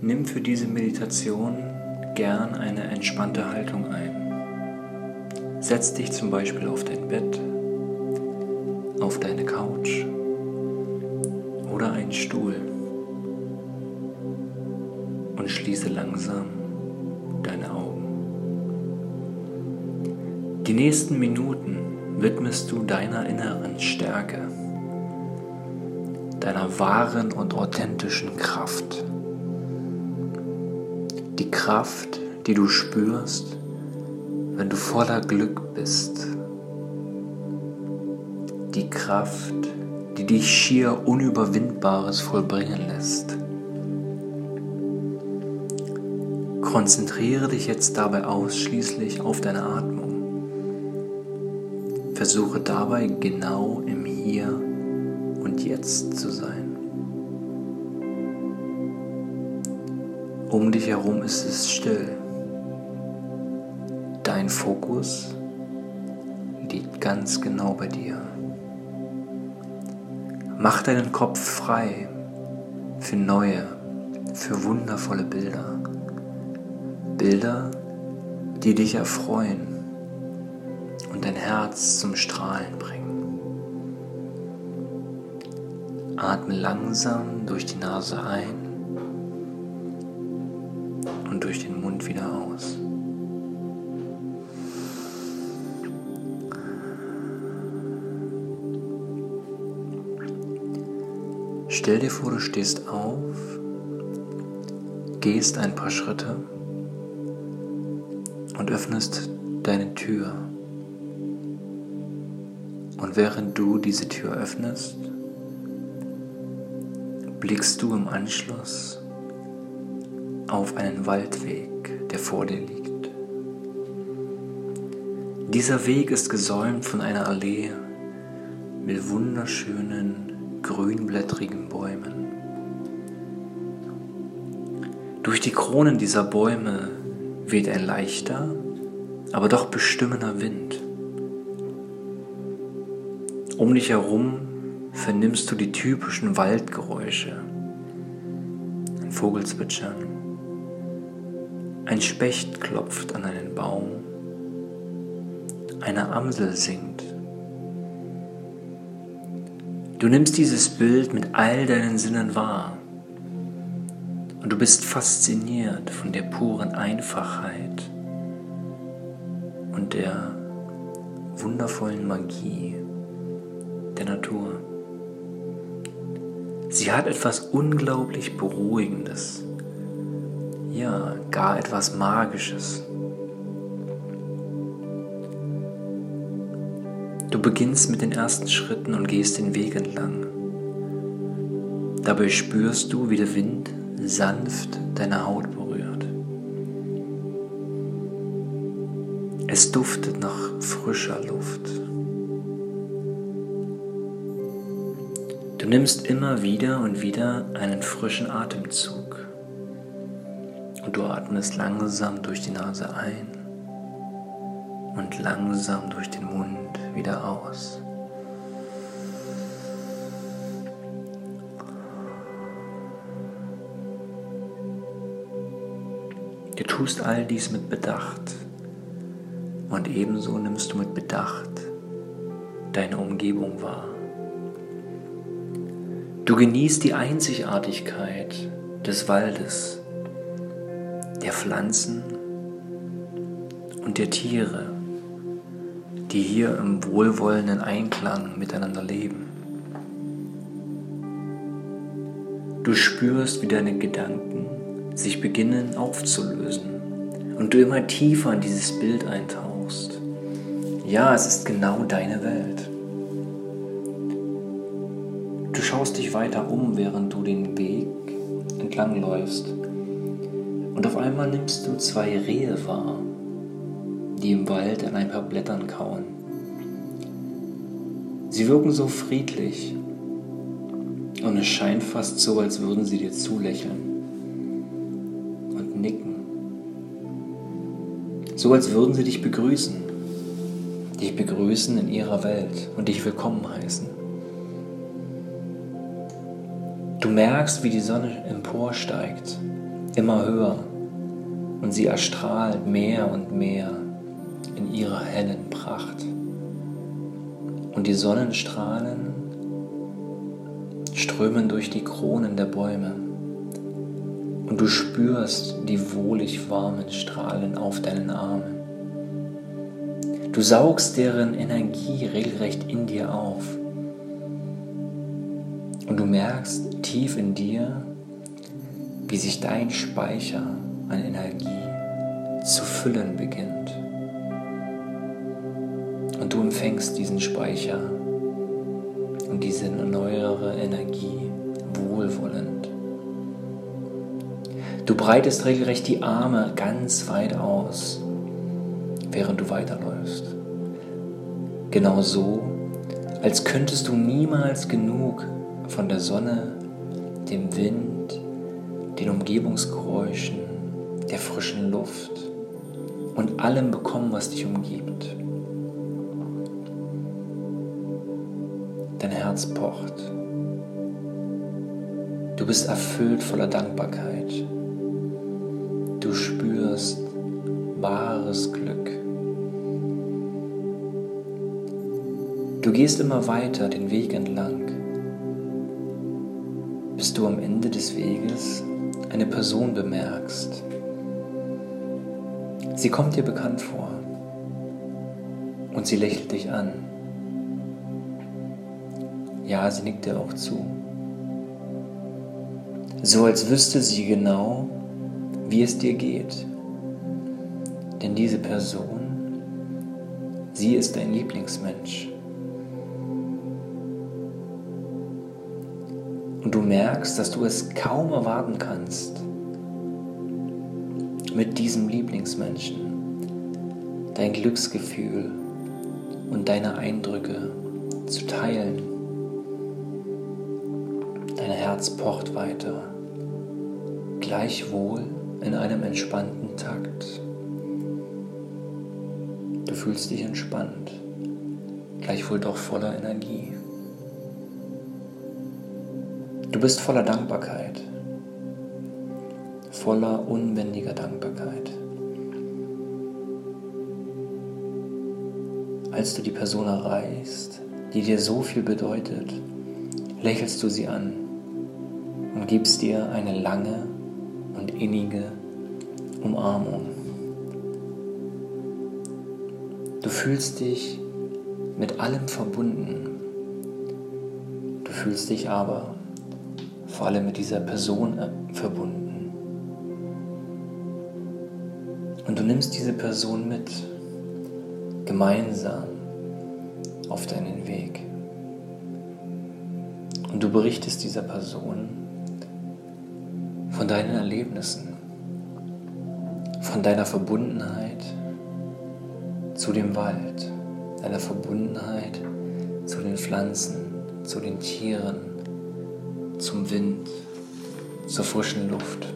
Nimm für diese Meditation gern eine entspannte Haltung ein. Setz dich zum Beispiel auf dein Bett, auf deine Couch oder einen Stuhl und schließe langsam deine Augen. Die nächsten Minuten widmest du deiner inneren Stärke, deiner wahren und authentischen Kraft. Die Kraft, die du spürst, wenn du voller Glück bist. Die Kraft, die dich schier Unüberwindbares vollbringen lässt. Konzentriere dich jetzt dabei ausschließlich auf deine Atmung. Versuche dabei genau im Hier und Jetzt zu sein. Um dich herum ist es still. Dein Fokus liegt ganz genau bei dir. Mach deinen Kopf frei für neue, für wundervolle Bilder. Bilder, die dich erfreuen und dein Herz zum Strahlen bringen. Atme langsam durch die Nase ein wieder aus. Stell dir vor, du stehst auf, gehst ein paar Schritte und öffnest deine Tür. Und während du diese Tür öffnest, blickst du im Anschluss auf einen Waldweg, der vor dir liegt. Dieser Weg ist gesäumt von einer Allee mit wunderschönen grünblättrigen Bäumen. Durch die Kronen dieser Bäume weht ein leichter, aber doch bestimmender Wind. Um dich herum vernimmst du die typischen Waldgeräusche. Ein Vogelzwitschern. Ein Specht klopft an einen Baum. Eine Amsel singt. Du nimmst dieses Bild mit all deinen Sinnen wahr und du bist fasziniert von der puren Einfachheit und der wundervollen Magie der Natur. Sie hat etwas unglaublich Beruhigendes, ja, gar etwas Magisches. Du beginnst mit den ersten Schritten und gehst den Weg entlang. Dabei spürst du, wie der Wind sanft deine Haut berührt. Es duftet nach frischer Luft. Du nimmst immer wieder und wieder einen frischen Atemzug du atmest langsam durch die Nase ein und langsam durch den Mund wieder aus. Du tust all dies mit Bedacht und ebenso nimmst du mit Bedacht deine Umgebung wahr. Du genießt die Einzigartigkeit des Waldes, der Pflanzen und der Tiere, die hier im wohlwollenden Einklang miteinander leben. Du spürst, wie deine Gedanken sich beginnen aufzulösen und du immer tiefer in dieses Bild eintauchst. Ja, es ist genau deine Welt. Du schaust dich weiter um, während du den Weg entlang läufst. Und auf einmal nimmst du zwei Rehe wahr, die im Wald an ein paar Blättern kauen. Sie wirken so friedlich und es scheint fast so, als würden sie dir zulächeln und nicken. So als würden sie dich begrüßen, dich begrüßen in ihrer Welt und dich willkommen heißen. Du merkst, wie die Sonne emporsteigt immer höher und sie erstrahlt mehr und mehr in ihrer hellen Pracht. Und die Sonnenstrahlen strömen durch die Kronen der Bäume und du spürst die wohlig warmen Strahlen auf deinen Armen. Du saugst deren Energie regelrecht in dir auf und du merkst tief in dir, wie sich dein Speicher an Energie zu füllen beginnt. Und du empfängst diesen Speicher und diese erneuere Energie wohlwollend. Du breitest regelrecht die Arme ganz weit aus, während du weiterläufst. Genau so, als könntest du niemals genug von der Sonne, dem Wind, den Umgebungsgeräuschen, der frischen Luft und allem bekommen, was dich umgibt. Dein Herz pocht. Du bist erfüllt voller Dankbarkeit. Du spürst wahres Glück. Du gehst immer weiter den Weg entlang, bis du am Ende des Weges eine Person bemerkst. Sie kommt dir bekannt vor und sie lächelt dich an. Ja, sie nickt dir auch zu. So als wüsste sie genau, wie es dir geht. Denn diese Person, sie ist dein Lieblingsmensch. Und du merkst, dass du es kaum erwarten kannst, mit diesem Lieblingsmenschen dein Glücksgefühl und deine Eindrücke zu teilen. Dein Herz pocht weiter, gleichwohl in einem entspannten Takt. Du fühlst dich entspannt, gleichwohl doch voller Energie. Du bist voller Dankbarkeit, voller unbändiger Dankbarkeit. Als du die Person erreichst, die dir so viel bedeutet, lächelst du sie an und gibst dir eine lange und innige Umarmung. Du fühlst dich mit allem verbunden. Du fühlst dich aber vor allem mit dieser Person äh, verbunden. Und du nimmst diese Person mit, gemeinsam auf deinen Weg. Und du berichtest dieser Person von deinen Erlebnissen, von deiner Verbundenheit zu dem Wald, deiner Verbundenheit zu den Pflanzen, zu den Tieren, zum Wind, zur frischen Luft.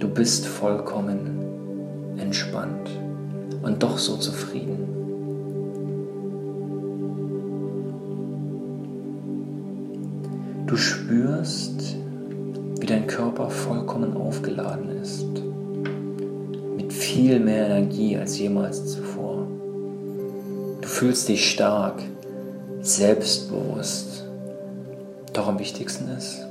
Du bist vollkommen entspannt und doch so zufrieden. Du spürst, wie dein Körper vollkommen aufgeladen ist, mit viel mehr Energie als jemals zuvor. Du fühlst dich stark, selbstbewusst. Doch am wichtigsten ist,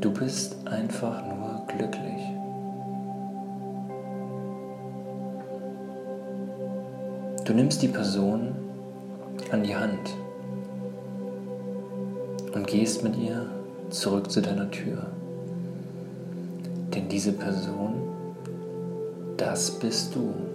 du bist einfach nur glücklich. Du nimmst die Person an die Hand und gehst mit ihr zurück zu deiner Tür. Denn diese Person, das bist du.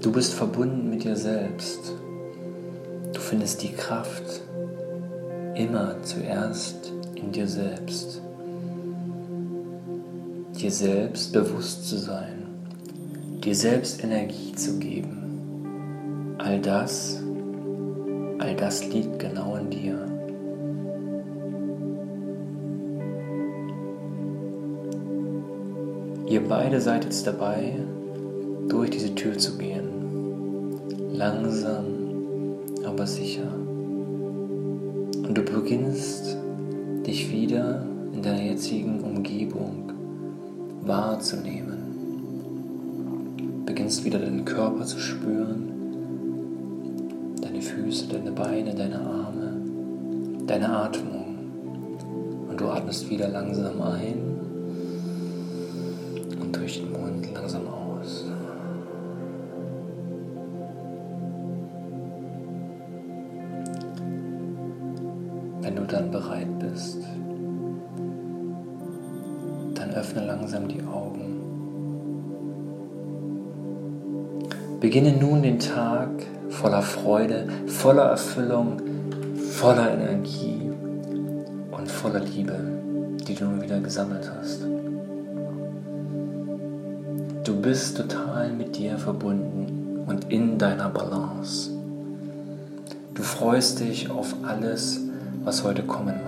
Du bist verbunden mit dir selbst. Du findest die Kraft immer zuerst in dir selbst. Dir selbst bewusst zu sein, dir selbst Energie zu geben. All das, all das liegt genau in dir. Ihr beide seid jetzt dabei, durch diese Tür zu gehen. Langsam, aber sicher. Und du beginnst dich wieder in deiner jetzigen Umgebung wahrzunehmen. Beginnst wieder deinen Körper zu spüren, deine Füße, deine Beine, deine Arme, deine Atmung. Und du atmest wieder langsam ein bist, dann öffne langsam die Augen. Beginne nun den Tag voller Freude, voller Erfüllung, voller Energie und voller Liebe, die du nun wieder gesammelt hast. Du bist total mit dir verbunden und in deiner Balance. Du freust dich auf alles, was heute kommen mag.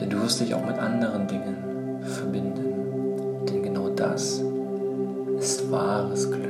Denn du wirst dich auch mit anderen Dingen verbinden. Denn genau das ist wahres Glück.